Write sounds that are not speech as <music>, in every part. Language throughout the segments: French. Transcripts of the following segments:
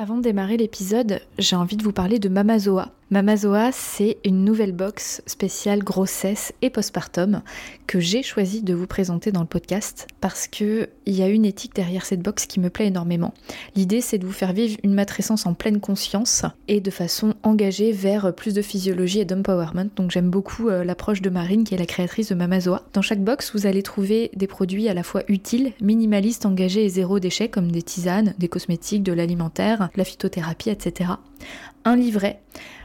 Avant de démarrer l'épisode, j'ai envie de vous parler de Mamazoa. Mamazoa, c'est une nouvelle box spéciale grossesse et postpartum que j'ai choisi de vous présenter dans le podcast parce que il y a une éthique derrière cette box qui me plaît énormément. L'idée, c'est de vous faire vivre une matrescence en pleine conscience et de façon engagée vers plus de physiologie et d'empowerment. Donc j'aime beaucoup euh, l'approche de Marine qui est la créatrice de Mamazoa. Dans chaque box, vous allez trouver des produits à la fois utiles, minimalistes, engagés et zéro déchet comme des tisanes, des cosmétiques, de l'alimentaire, la phytothérapie, etc. Un livret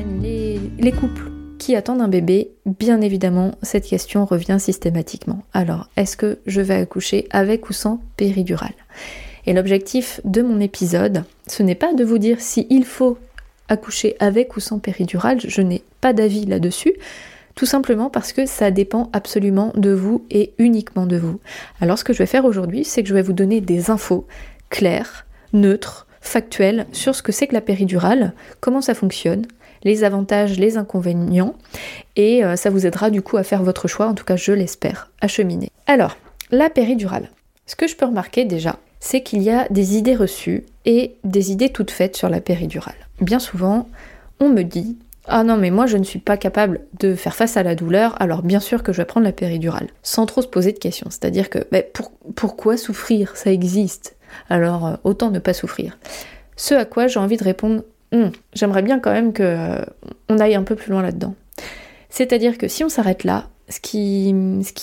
les, les couples qui attendent un bébé, bien évidemment, cette question revient systématiquement. Alors, est-ce que je vais accoucher avec ou sans péridurale? Et l'objectif de mon épisode, ce n'est pas de vous dire si faut accoucher avec ou sans péridurale, je n'ai pas d'avis là-dessus, tout simplement parce que ça dépend absolument de vous et uniquement de vous. Alors ce que je vais faire aujourd'hui, c'est que je vais vous donner des infos claires, neutres, factuelles sur ce que c'est que la péridurale, comment ça fonctionne, les avantages, les inconvénients, et euh, ça vous aidera du coup à faire votre choix, en tout cas je l'espère, à cheminer. Alors, la péridurale. Ce que je peux remarquer déjà, c'est qu'il y a des idées reçues et des idées toutes faites sur la péridurale. Bien souvent, on me dit ah non mais moi je ne suis pas capable de faire face à la douleur, alors bien sûr que je vais prendre la péridurale, sans trop se poser de questions. C'est-à-dire que ben, pourquoi souffrir? Ça existe. Alors euh, autant ne pas souffrir. Ce à quoi j'ai envie de répondre Hmm, j'aimerais bien quand même qu'on euh, aille un peu plus loin là-dedans. C'est-à-dire que si on s'arrête là, ce qui,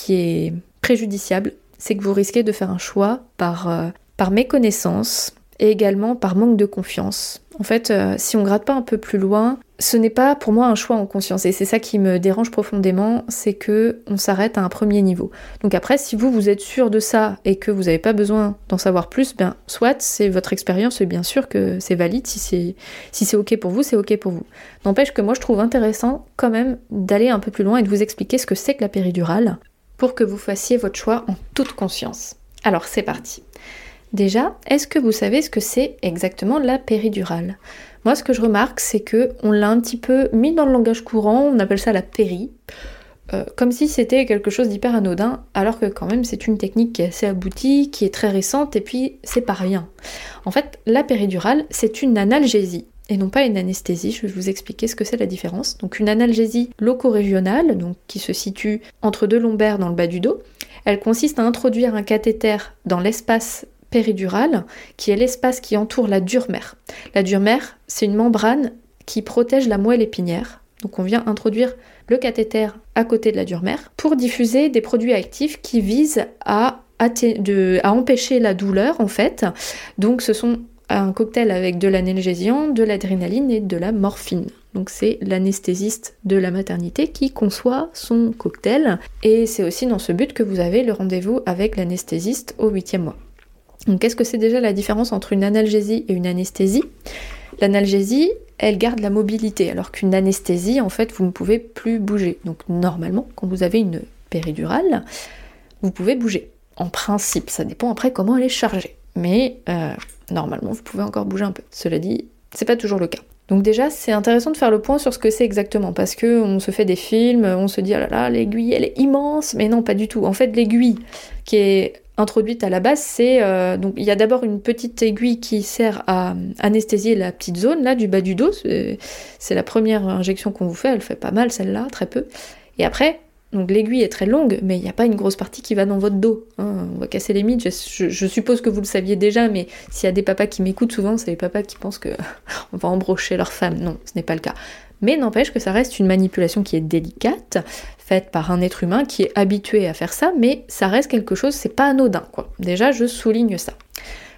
est préjudiciable, c'est que vous risquez de faire un choix par, euh, méconnaissance et également par manque de confiance. En fait, euh, si on gratte pas un peu plus loin, ce n'est pas pour moi un choix en conscience et c'est ça qui me dérange profondément, c'est que on s'arrête à un premier niveau. Donc après, si vous vous êtes sûr de ça et que vous n'avez pas besoin d'en savoir plus, ben soit c'est votre expérience et bien sûr que c'est valide. Si c'est si c'est ok pour vous, c'est ok pour vous. N'empêche que moi je trouve intéressant quand même d'aller un peu plus loin et de vous expliquer ce que c'est que la péridurale pour que vous fassiez votre choix en toute conscience. Alors c'est parti. Déjà, est-ce que vous savez ce que c'est exactement la péridurale? Moi, ce que je remarque, c'est que on l'a un petit peu mis dans le langage courant, on appelle ça la péri, euh, comme si c'était quelque chose d'hyper anodin, alors que quand même c'est une technique qui est assez aboutie, qui est très récente, et puis c'est pas rien. En fait, la péridurale, c'est une analgésie et non pas une anesthésie. Je vais vous expliquer ce que c'est la différence. Donc une analgésie loco-régionale, donc qui se situe entre deux lombaires dans le bas du dos. Elle consiste à introduire un cathéter dans l'espace péridurale, qui est l'espace qui entoure la dure mère. La dure mère, c'est une membrane qui protège la moelle épinière. Donc on vient introduire le cathéter à côté de la dure mère pour diffuser des produits actifs qui visent à, à empêcher la douleur en fait. Donc ce sont un cocktail avec de l'analgésiant, de l'adrénaline et de la morphine. Donc c'est l'anesthésiste de la maternité qui conçoit son cocktail et c'est aussi dans ce but que vous avez le rendez-vous avec l'anesthésiste au huitième mois. Donc qu'est-ce que c'est déjà la différence entre une analgésie et une anesthésie? L'analgésie, elle garde la mobilité, alors qu'une anesthésie, en fait, vous ne pouvez plus bouger. Donc normalement, quand vous avez une péridurale, vous pouvez bouger. En principe, ça dépend après comment elle est chargée. Mais euh, normalement, vous pouvez encore bouger un peu. Cela dit, c'est pas toujours le cas. Donc déjà, c'est intéressant de faire le point sur ce que c'est exactement, parce que on se fait des films, on se dit ah là là, l'aiguille elle est immense, mais non, pas du tout. En fait, l'aiguille qui est introduite à la base, c'est euh, il y a d'abord une petite aiguille qui sert à anesthésier la petite zone là du bas du dos. C'est la première injection qu'on vous fait, elle fait pas mal celle-là, très peu. Et après, donc l'aiguille est très longue, mais il n'y a pas une grosse partie qui va dans votre dos. Hein. On va casser les mythes. Je, suppose que vous le saviez déjà, mais s'il y a des papas qui m'écoutent souvent, c'est les papas qui pensent que <laughs> on va embrocher leur femme. Non, ce n'est pas le cas. Mais n'empêche que ça reste une manipulation qui est délicate, faite par un être humain qui est habitué à faire ça, mais ça reste quelque chose, c'est pas anodin quoi. Déjà, je souligne ça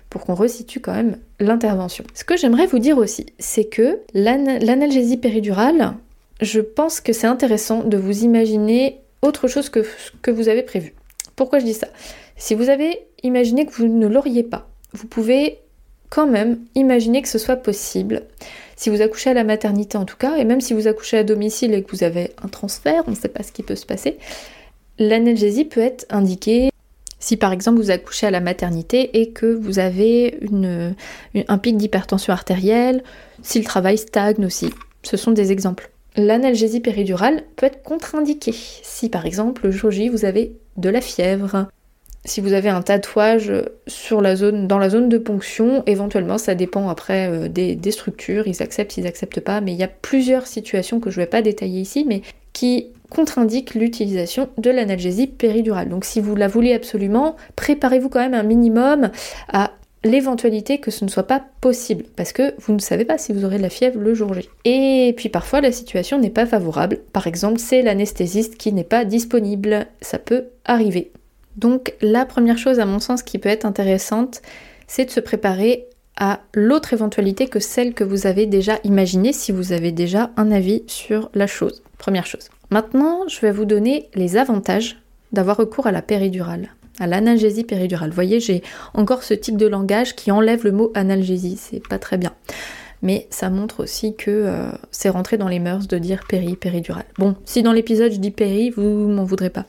pour qu'on resitue quand même l'intervention. Ce que j'aimerais vous dire aussi, c'est que l'analgésie péridurale, je pense que c'est intéressant de vous imaginer autre chose que ce que vous avez prévu. Pourquoi je dis ça? Si vous avez imaginé que vous ne l'auriez pas, vous pouvez quand même imaginer que ce soit possible Si vous accouchez à la maternité en tout cas, et même si vous accouchez à domicile et que vous avez un transfert, on ne sait pas ce qui peut se passer, l'analgésie peut être indiquée si par exemple vous accouchez à la maternité et que vous avez un pic d'hypertension artérielle, si le travail stagne aussi. Ce sont des exemples. L'analgésie péridurale peut être contre-indiquée si par exemple le jour J vous avez de la fièvre, si vous avez un tatouage dans la zone de ponction, éventuellement ça dépend après euh, des, structures, ils acceptent, ils acceptent pas, mais il y a plusieurs situations que je ne vais pas détailler ici, mais qui contre-indiquent l'utilisation de l'analgésie péridurale. Donc si vous la voulez absolument, préparez-vous quand même un minimum à l'éventualité que ce ne soit pas possible, parce que vous ne savez pas si vous aurez de la fièvre le jour J. Et puis parfois la situation n'est pas favorable, par exemple c'est l'anesthésiste qui n'est pas disponible, ça peut arriver. Donc la première chose à mon sens qui peut être intéressante, c'est de se préparer à l'autre éventualité que celle que vous avez déjà imaginée si vous avez déjà un avis sur la chose. Première chose. Maintenant, je vais vous donner les avantages d'avoir recours à la péridurale, à l'analgésie péridurale. Vous voyez, j'ai encore ce type de langage qui enlève le mot analgésie, c'est pas très bien. Mais ça montre aussi que euh, c'est rentré dans les mœurs de dire péri, péridurale. Bon, si dans l'épisode je dis péri, vous m'en voudrez pas.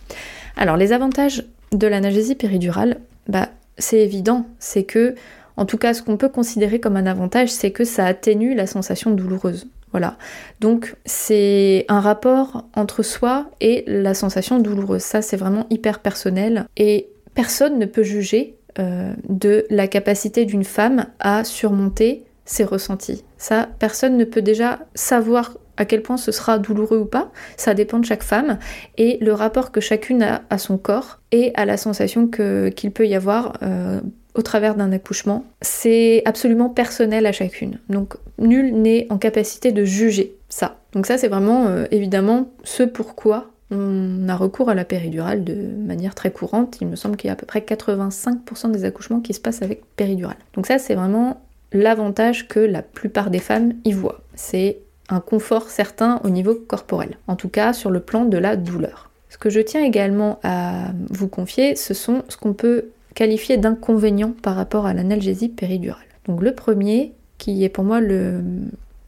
Alors, les avantages de l'analgésie péridurale, bah, c'est évident, c'est que, en tout cas, ce qu'on peut considérer comme un avantage, c'est que ça atténue la sensation douloureuse. Voilà. Donc c'est un rapport entre soi et la sensation douloureuse. Ça, c'est vraiment hyper personnel. Et personne ne peut juger euh, de la capacité d'une femme à surmonter ses ressentis. Ça, personne ne peut déjà savoir à quel point ce sera douloureux ou pas, ça dépend de chaque femme, et le rapport que chacune a à son corps et à la sensation qu'il peut y avoir euh, au travers d'un accouchement, c'est absolument personnel à chacune. Donc nul n'est en capacité de juger ça. Donc ça c'est vraiment euh, évidemment ce pourquoi on a recours à la péridurale de manière très courante. Il me semble qu'il y a à peu près 85% des accouchements qui se passent avec péridurale. Donc ça c'est vraiment l'avantage que la plupart des femmes y voient. C'est un confort certain au niveau corporel, en tout cas sur le plan de la douleur. Ce que je tiens également à vous confier, ce sont ce qu'on peut qualifier d'inconvénients par rapport à l'analgésie péridurale. Donc le premier, qui est pour moi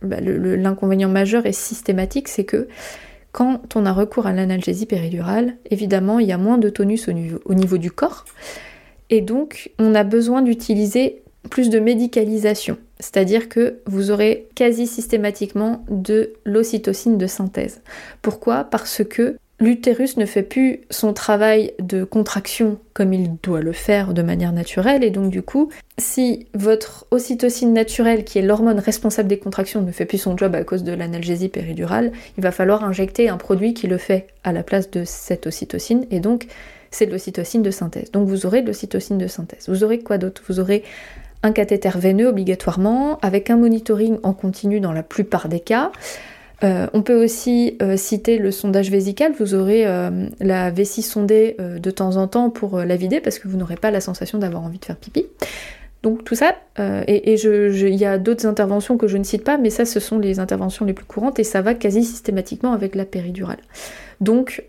bah, l'inconvénient majeur et systématique, c'est que quand on a recours à l'analgésie péridurale, évidemment, il y a moins de tonus au niveau du corps, et donc on a besoin d'utiliser plus de médicalisation. C'est-à-dire que vous aurez quasi systématiquement de l'ocytocine de synthèse. Pourquoi? Parce que l'utérus ne fait plus son travail de contraction comme il doit le faire de manière naturelle et donc du coup, si votre ocytocine naturelle, qui est l'hormone responsable des contractions, ne fait plus son job à cause de l'analgésie péridurale, il va falloir injecter un produit qui le fait à la place de cette ocytocine et donc c'est de l'ocytocine de synthèse. Donc vous aurez de l'ocytocine de synthèse. Vous aurez quoi d'autre? Vous aurez un cathéter veineux obligatoirement, avec un monitoring en continu dans la plupart des cas. Euh, on peut aussi euh, citer le sondage vésical, vous aurez euh, la vessie sondée de temps en temps pour la vider parce que vous n'aurez pas la sensation d'avoir envie de faire pipi. Donc tout ça, et il y a d'autres interventions que je ne cite pas, mais ça ce sont les interventions les plus courantes et ça va quasi systématiquement avec la péridurale. Donc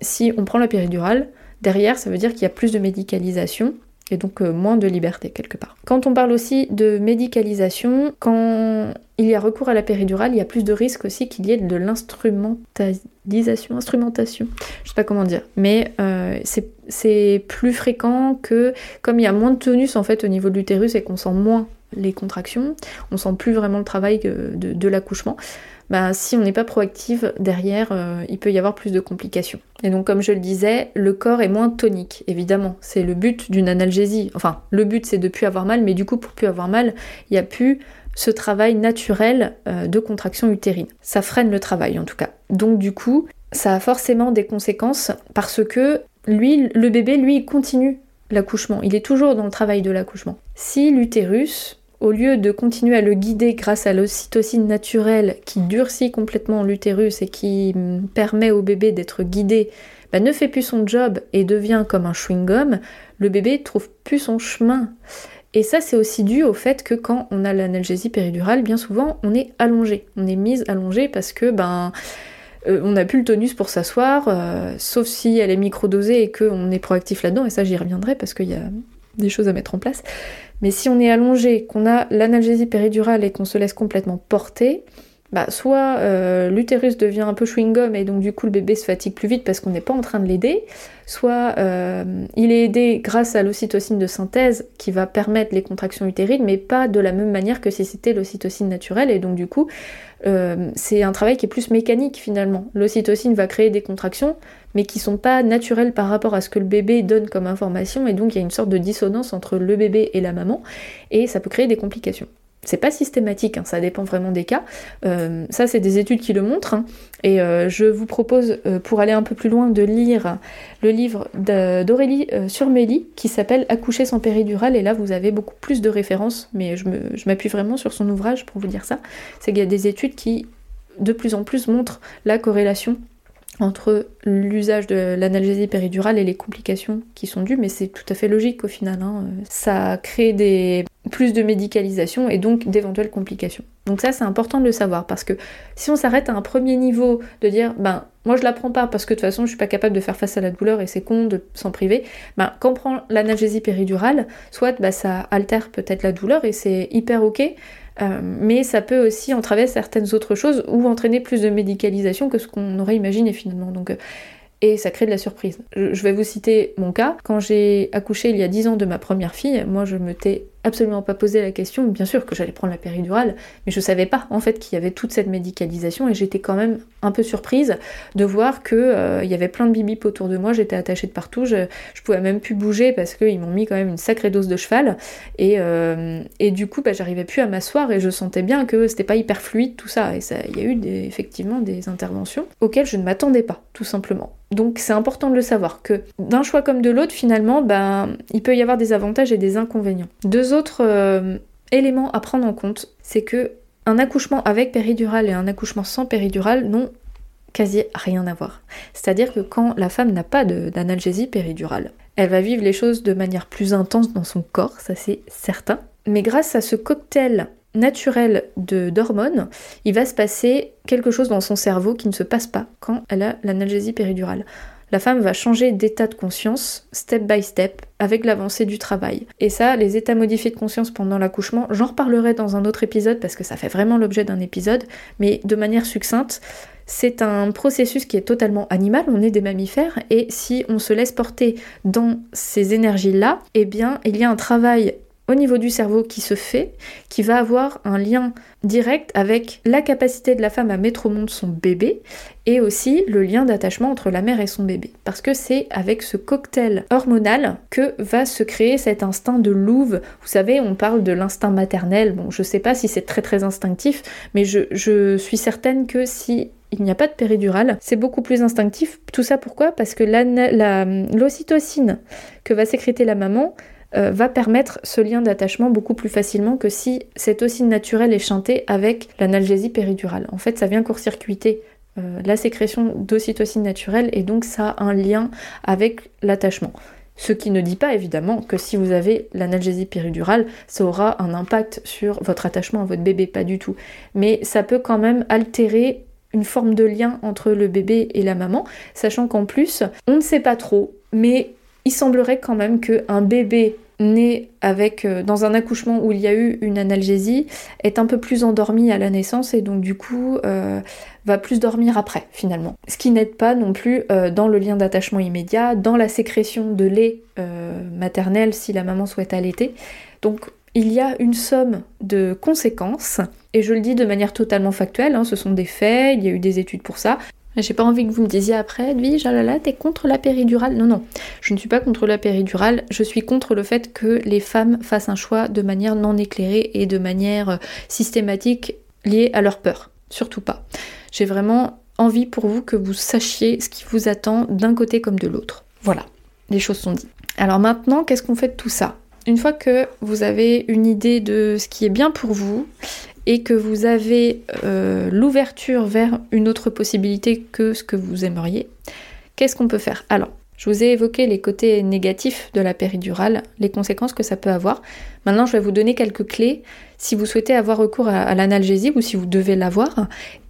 si on prend la péridurale, derrière ça veut dire qu'il y a plus de médicalisation et donc euh, moins de liberté quelque part. Quand on parle aussi de médicalisation, quand il y a recours à la péridurale, il y a plus de risques aussi qu'il y ait de l'instrumentalisation, instrumentation, je sais pas comment dire, mais euh, c'est plus fréquent que comme il y a moins de tonus en fait au niveau de l'utérus et qu'on sent moins les contractions, on sent plus vraiment le travail de l'accouchement. Bah, si on n'est pas proactive derrière, euh, il peut y avoir plus de complications. Et donc comme je le disais, le corps est moins tonique, évidemment. C'est le but d'une analgésie. Enfin, le but c'est de plus avoir mal, mais du coup pour plus avoir mal, il n'y a plus ce travail naturel euh, de contraction utérine. Ça freine le travail en tout cas. Donc du coup, ça a forcément des conséquences parce que lui, le bébé, lui, il continue l'accouchement. Il est toujours dans le travail de l'accouchement. Si l'utérus au lieu de continuer à le guider grâce à l'ocytocine naturelle qui durcit complètement l'utérus et qui permet au bébé d'être guidé, bah, ne fait plus son job et devient comme un chewing-gum, le bébé trouve plus son chemin. Et ça, c'est aussi dû au fait que quand on a l'analgésie péridurale, bien souvent, on est allongé. On est mise allongée parce que, ben, euh, on n'a plus le tonus pour s'asseoir, euh, sauf si elle est microdosée et qu'on est proactif là-dedans. Et ça, j'y reviendrai parce qu'il y a des choses à mettre en place. Mais si on est allongé, qu'on a l'analgésie péridurale et qu'on se laisse complètement porter, bah, soit euh, l'utérus devient un peu chewing-gum et donc du coup le bébé se fatigue plus vite parce qu'on n'est pas en train de l'aider, soit euh, il est aidé grâce à l'ocytocine de synthèse qui va permettre les contractions utérines, mais pas de la même manière que si c'était l'ocytocine naturelle et donc du coup euh, c'est un travail qui est plus mécanique finalement. L'ocytocine va créer des contractions mais qui sont pas naturelles par rapport à ce que le bébé donne comme information et donc il y a une sorte de dissonance entre le bébé et la maman et ça peut créer des complications. C'est pas systématique, hein, ça dépend vraiment des cas. Euh, ça, c'est des études qui le montrent. Hein. et euh, je vous propose, euh, pour aller un peu plus loin, de lire le livre d'Aurélie Surmélie qui s'appelle Accoucher sans péridurale. Et là, vous avez beaucoup plus de références, mais je m'appuie vraiment sur son ouvrage pour vous dire ça. C'est qu'il y a des études qui, de plus en plus, montrent la corrélation entre l'usage de l'analgésie péridurale et les complications qui sont dues, mais c'est tout à fait logique au final. Hein. Ça crée des plus de médicalisation et donc d'éventuelles complications. Donc ça c'est important de le savoir parce que si on s'arrête à un premier niveau de dire ben moi je la prends pas parce que de toute façon je suis pas capable de faire face à la douleur et c'est con de s'en priver, ben quand on prend l'analgésie péridurale, soit ben, ça altère peut-être la douleur et c'est hyper ok, euh, mais ça peut aussi entraver certaines autres choses ou entraîner plus de médicalisation que ce qu'on aurait imaginé finalement. Donc euh, et ça crée de la surprise. Je vais vous citer mon cas. Quand j'ai accouché il y a 10 ans de ma première fille, moi je me t'ai absolument pas posé la question. Bien sûr que j'allais prendre la péridurale, mais je savais pas en fait qu'il y avait toute cette médicalisation et j'étais quand même un peu surprise de voir que euh, il y avait plein de bibip autour de moi. J'étais attachée de partout, je, je pouvais même plus bouger parce qu'ils m'ont mis quand même une sacrée dose de cheval et, euh, du coup bah, j'arrivais plus à m'asseoir et je sentais bien que c'était pas hyper fluide tout ça et ça il y a eu effectivement des interventions auxquelles je ne m'attendais pas tout simplement. Donc c'est important de le savoir que d'un choix comme de l'autre finalement ben il peut y avoir des avantages et des inconvénients. Deux autre euh, élément à prendre en compte, c'est que un accouchement avec péridurale et un accouchement sans péridurale n'ont quasi rien à voir. C'est-à-dire que quand la femme n'a pas d'analgésie péridurale, elle va vivre les choses de manière plus intense dans son corps, ça c'est certain. Mais grâce à ce cocktail naturel d'hormones, il va se passer quelque chose dans son cerveau qui ne se passe pas quand elle a l'analgésie péridurale la femme va changer d'état de conscience step by step avec l'avancée du travail. Et ça, les états modifiés de conscience pendant l'accouchement, j'en reparlerai dans un autre épisode parce que ça fait vraiment l'objet d'un épisode, mais de manière succincte, c'est un processus qui est totalement animal, on est des mammifères, et si on se laisse porter dans ces énergies-là, eh bien, il y a un travail au niveau du cerveau qui se fait, qui va avoir un lien direct avec la capacité de la femme à mettre au monde son bébé et aussi le lien d'attachement entre la mère et son bébé. Parce que c'est avec ce cocktail hormonal que va se créer cet instinct de louve. Vous savez, on parle de l'instinct maternel. Bon, je sais pas si c'est très très instinctif, mais je, suis certaine que si il n'y a pas de péridurale, c'est beaucoup plus instinctif. Tout ça pourquoi? Parce que l'ocytocine que va sécréter la maman euh, va permettre ce lien d'attachement beaucoup plus facilement que si cet oscille naturel est chanté avec l'analgésie péridurale. En fait, ça vient court-circuiter euh, la sécrétion d'ocytocine naturelle et donc ça a un lien avec l'attachement. Ce qui ne dit pas évidemment que si vous avez l'analgésie péridurale, ça aura un impact sur votre attachement à votre bébé, pas du tout. Mais ça peut quand même altérer une forme de lien entre le bébé et la maman, sachant qu'en plus, on ne sait pas trop, mais il semblerait quand même qu'un bébé né avec euh, dans un accouchement où il y a eu une analgésie est un peu plus endormi à la naissance et donc du coup euh, va plus dormir après finalement. Ce qui n'aide pas non plus euh, dans le lien d'attachement immédiat, dans la sécrétion de lait maternel si la maman souhaite allaiter. Donc il y a une somme de conséquences, et je le dis de manière totalement factuelle, hein, ce sont des faits, il y a eu des études pour ça, j'ai pas envie que vous me disiez après, oui, jalala, t'es contre la péridurale. Non, non, je ne suis pas contre la péridurale, je suis contre le fait que les femmes fassent un choix de manière non éclairée et de manière euh, systématique liée à leur peur. Surtout pas. J'ai vraiment envie pour vous que vous sachiez ce qui vous attend d'un côté comme de l'autre. Voilà, les choses sont dites. Alors maintenant, qu'est-ce qu'on fait de tout ça? Une fois que vous avez une idée de ce qui est bien pour vous et que vous avez euh, l'ouverture vers une autre possibilité que ce que vous aimeriez, qu'est-ce qu'on peut faire? Alors, je vous ai évoqué les côtés négatifs de la péridurale, les conséquences que ça peut avoir. Maintenant, je vais vous donner quelques clés si vous souhaitez avoir recours à, l'analgésie ou si vous devez l'avoir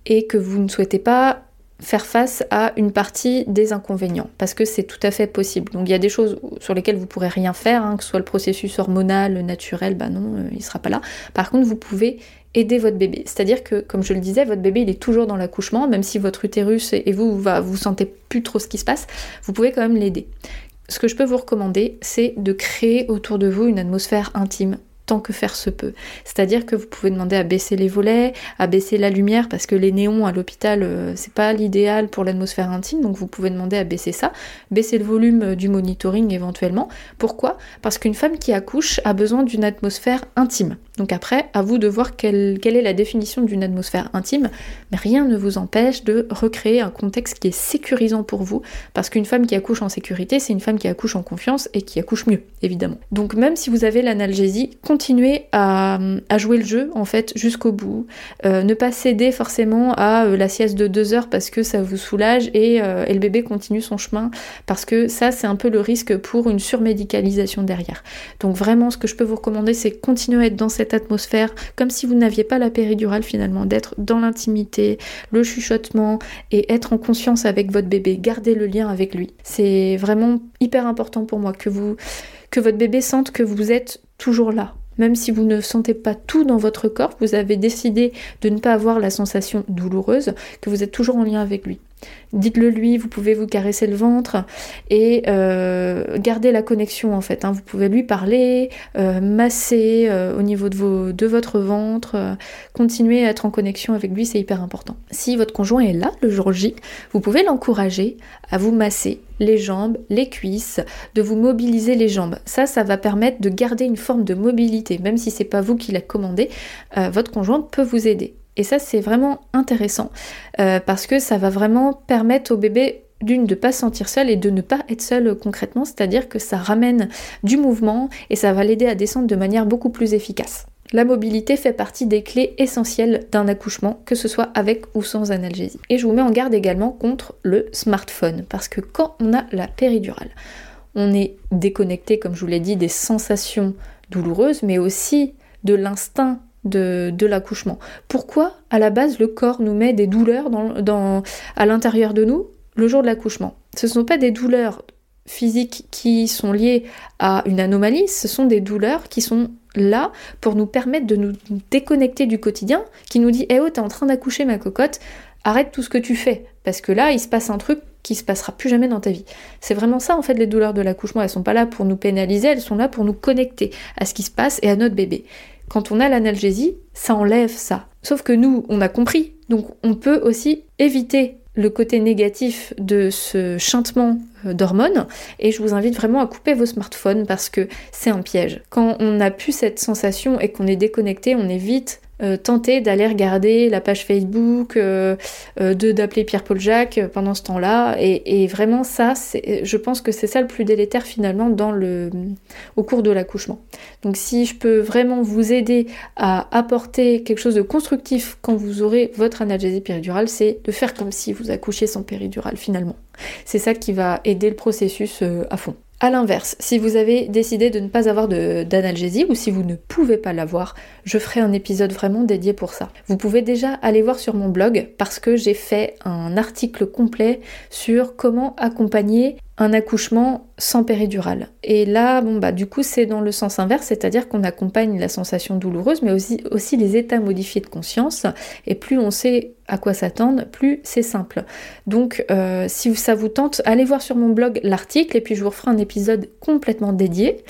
et que vous ne souhaitez pas faire face à une partie des inconvénients, parce que c'est tout à fait possible. Donc il y a des choses sur lesquelles vous pourrez rien faire, hein, que ce soit le processus hormonal, naturel, bah non, euh, il sera pas là. Par contre, vous pouvez aider votre bébé. C'est-à-dire que, comme je le disais, votre bébé il est toujours dans l'accouchement, même si votre utérus et vous, va, vous sentez plus trop ce qui se passe, vous pouvez quand même l'aider. Ce que je peux vous recommander, c'est de créer autour de vous une atmosphère intime, tant que faire se peut. C'est-à-dire que vous pouvez demander à baisser les volets, à baisser la lumière, parce que les néons à l'hôpital, euh, c'est pas l'idéal pour l'atmosphère intime, donc vous pouvez demander à baisser ça, baisser le volume euh, du monitoring éventuellement. Pourquoi? Parce qu'une femme qui accouche a besoin d'une atmosphère intime. Donc après, à vous de voir quelle, quelle est la définition d'une atmosphère intime, mais rien ne vous empêche de recréer un contexte qui est sécurisant pour vous, parce qu'une femme qui accouche en sécurité, c'est une femme qui accouche en confiance et qui accouche mieux, évidemment. Donc même si vous avez l'analgésie, continuez à, jouer le jeu en fait jusqu'au bout. Euh, ne pas céder forcément à euh, la sieste de deux heures parce que ça vous soulage euh, et, le bébé continue son chemin parce que ça c'est un peu le risque pour une surmédicalisation derrière. Donc vraiment ce que je peux vous recommander c'est continuer à être dans cette atmosphère comme si vous n'aviez pas la péridurale finalement, d'être dans l'intimité, le chuchotement et être en conscience avec votre bébé, garder le lien avec lui. C'est vraiment hyper important pour moi que vous que votre bébé sente que vous êtes toujours là, même si vous ne sentez pas tout dans votre corps, vous avez décidé de ne pas avoir la sensation douloureuse, que vous êtes toujours en lien avec lui. Dites-le lui, vous pouvez vous caresser le ventre et euh, garder la connexion en fait. Hein. Vous pouvez lui parler, euh, masser euh, au niveau de, votre ventre, continuer à être en connexion avec lui, c'est hyper important. Si votre conjoint est là le jour J, vous pouvez l'encourager à vous masser les jambes, les cuisses, de vous mobiliser les jambes. Ça, ça va permettre de garder une forme de mobilité, même si c'est pas vous qui l'a commandé, votre conjoint peut vous aider. Et ça, c'est vraiment intéressant euh, parce que ça va vraiment permettre au bébé d'une de ne pas se sentir seul et de ne pas être seul concrètement, c'est-à-dire que ça ramène du mouvement et ça va l'aider à descendre de manière beaucoup plus efficace. La mobilité fait partie des clés essentielles d'un accouchement, que ce soit avec ou sans analgésie. Et je vous mets en garde également contre le smartphone, parce que quand on a la péridurale, on est déconnecté, comme je vous l'ai dit, des sensations douloureuses, mais aussi de l'instinct de, l'accouchement. Pourquoi à la base le corps nous met des douleurs dans, à l'intérieur de nous le jour de l'accouchement? Ce ne sont pas des douleurs physiques qui sont liées à une anomalie, ce sont des douleurs qui sont là pour nous permettre de nous déconnecter du quotidien, qui nous dit Eh oh, t'es en train d'accoucher ma cocotte, arrête tout ce que tu fais, parce que là il se passe un truc qui se passera plus jamais dans ta vie. C'est vraiment ça en fait les douleurs de l'accouchement, elles sont pas là pour nous pénaliser, elles sont là pour nous connecter à ce qui se passe et à notre bébé. Quand on a l'analgésie, ça enlève ça. Sauf que nous, on a compris. Donc on peut aussi éviter le côté négatif de ce chantement d'hormones et je vous invite vraiment à couper vos smartphones parce que c'est un piège. Quand on n'a plus cette sensation et qu'on est déconnecté, on est vite euh, tenter d'aller regarder la page Facebook, euh, euh, de d'appeler Pierre-Paul Jacques pendant ce temps-là. Et, vraiment ça, je pense que c'est ça le plus délétère finalement dans le, au cours de l'accouchement. Donc si je peux vraiment vous aider à apporter quelque chose de constructif quand vous aurez votre analgésie péridurale, c'est de faire comme si vous accouchiez sans péridurale finalement. C'est ça qui va aider le processus à fond. A l'inverse, si vous avez décidé de ne pas avoir d'analgésie ou si vous ne pouvez pas l'avoir, je ferai un épisode vraiment dédié pour ça. Vous pouvez déjà aller voir sur mon blog parce que j'ai fait un article complet sur comment accompagner un accouchement sans péridurale. Et là, bon bah du coup c'est dans le sens inverse, c'est-à-dire qu'on accompagne la sensation douloureuse, mais aussi, les états modifiés de conscience. Et plus on sait à quoi s'attendre, plus c'est simple. Donc euh, si ça vous tente, allez voir sur mon blog l'article et puis je vous referai un épisode complètement dédié.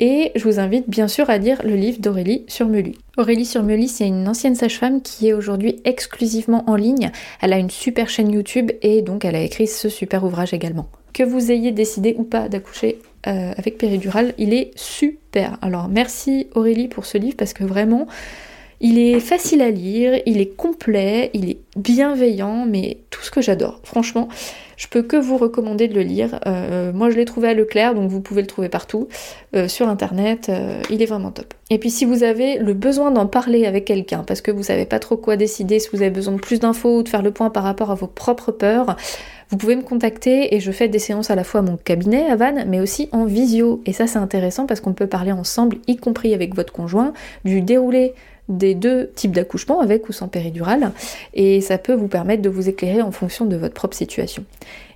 Et je vous invite bien sûr à lire le livre d'Aurélie Surmely. Aurélie Surmely, c'est une ancienne sage-femme qui est aujourd'hui exclusivement en ligne. Elle a une super chaîne YouTube et donc elle a écrit ce super ouvrage également que vous ayez décidé ou pas d'accoucher euh, avec péridurale, il est super. Alors merci Aurélie pour ce livre parce que vraiment, il est facile à lire, il est complet, il est bienveillant, mais tout ce que j'adore. Franchement, je peux que vous recommander de le lire. Euh, moi, je l'ai trouvé à Leclerc, donc vous pouvez le trouver partout euh, sur internet. il est vraiment top. Et puis, si vous avez le besoin d'en parler avec quelqu'un, parce que vous savez pas trop quoi décider, si vous avez besoin de plus d'infos ou de faire le point par rapport à vos propres peurs, vous pouvez me contacter et je fais des séances à la fois à mon cabinet à Vannes, mais aussi en visio. Et ça, c'est intéressant parce qu'on peut parler ensemble, y compris avec votre conjoint, du déroulé des deux types d'accouchement, avec ou sans péridurale, et ça peut vous permettre de vous éclairer en fonction de votre propre situation.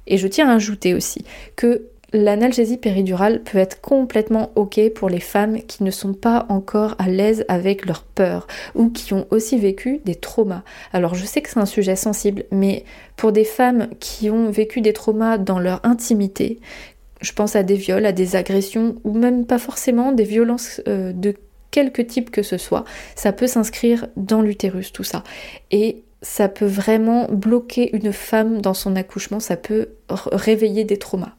Et je tiens à ajouter aussi que L'analgésie péridurale peut être complètement ok pour les femmes qui ne sont pas encore à l'aise avec leur peur ou qui ont aussi vécu des traumas. Alors je sais que c'est un sujet sensible, mais pour des femmes qui ont vécu des traumas dans leur intimité, je pense à des viols, à des agressions ou même pas forcément des violences euh, de quelque type que ce soit, ça peut s'inscrire dans l'utérus tout ça. Et ça peut vraiment bloquer une femme dans son accouchement, ça peut réveiller des traumas.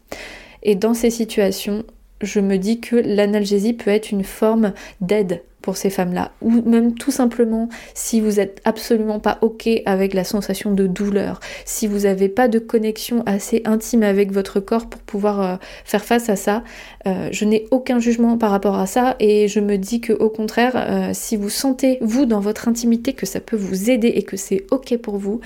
Et dans ces situations, je me dis que l'analgésie peut être une forme d'aide pour ces femmes-là. Ou même tout simplement, si vous n'êtes absolument pas OK avec la sensation de douleur, si vous n'avez pas de connexion assez intime avec votre corps pour pouvoir euh, faire face à ça, euh, je n'ai aucun jugement par rapport à ça et je me dis que au contraire, euh, si vous sentez, vous, dans votre intimité, que ça peut vous aider et que c'est OK pour vous,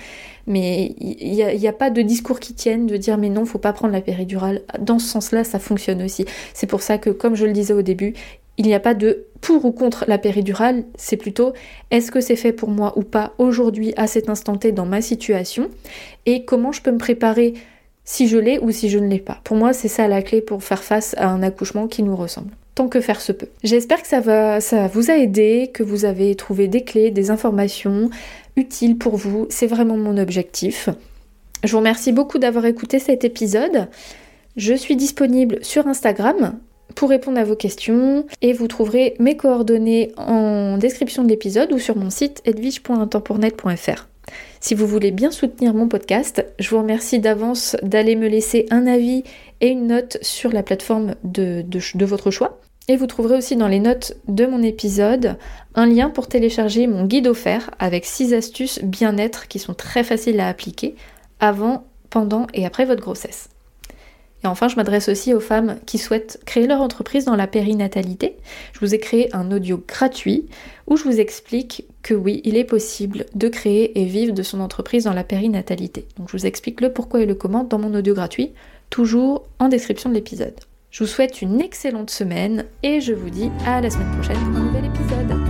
mais il n'y a, pas de discours qui tiennent de dire mais non, faut pas prendre la péridurale. Dans ce sens-là, ça fonctionne aussi. C'est pour ça que, comme je le disais au début, il n'y a pas de pour ou contre la péridurale, c'est plutôt est-ce que c'est fait pour moi ou pas aujourd'hui à cet instant T dans ma situation et comment je peux me préparer si je l'ai ou si je ne l'ai pas. Pour moi, c'est ça la clé pour faire face à un accouchement qui nous ressemble. Tant que faire se peut. J'espère que ça, va, ça vous a aidé, que vous avez trouvé des clés, des informations utiles pour vous. C'est vraiment mon objectif. Je vous remercie beaucoup d'avoir écouté cet épisode. Je suis disponible sur Instagram pour répondre à vos questions et vous trouverez mes coordonnées en description de l'épisode ou sur mon site edwige.intempournet.fr. Si vous voulez bien soutenir mon podcast, je vous remercie d'avance d'aller me laisser un avis et une note sur la plateforme de, de, votre choix. Et vous trouverez aussi dans les notes de mon épisode un lien pour télécharger mon guide offert avec 6 astuces bien-être qui sont très faciles à appliquer avant, pendant et après votre grossesse. Et enfin, je m'adresse aussi aux femmes qui souhaitent créer leur entreprise dans la périnatalité. Je vous ai créé un audio gratuit où je vous explique que oui, il est possible de créer et vivre de son entreprise dans la périnatalité. Donc je vous explique le pourquoi et le comment dans mon audio gratuit, toujours en description de l'épisode. Je vous souhaite une excellente semaine et je vous dis à la semaine prochaine pour un nouvel épisode.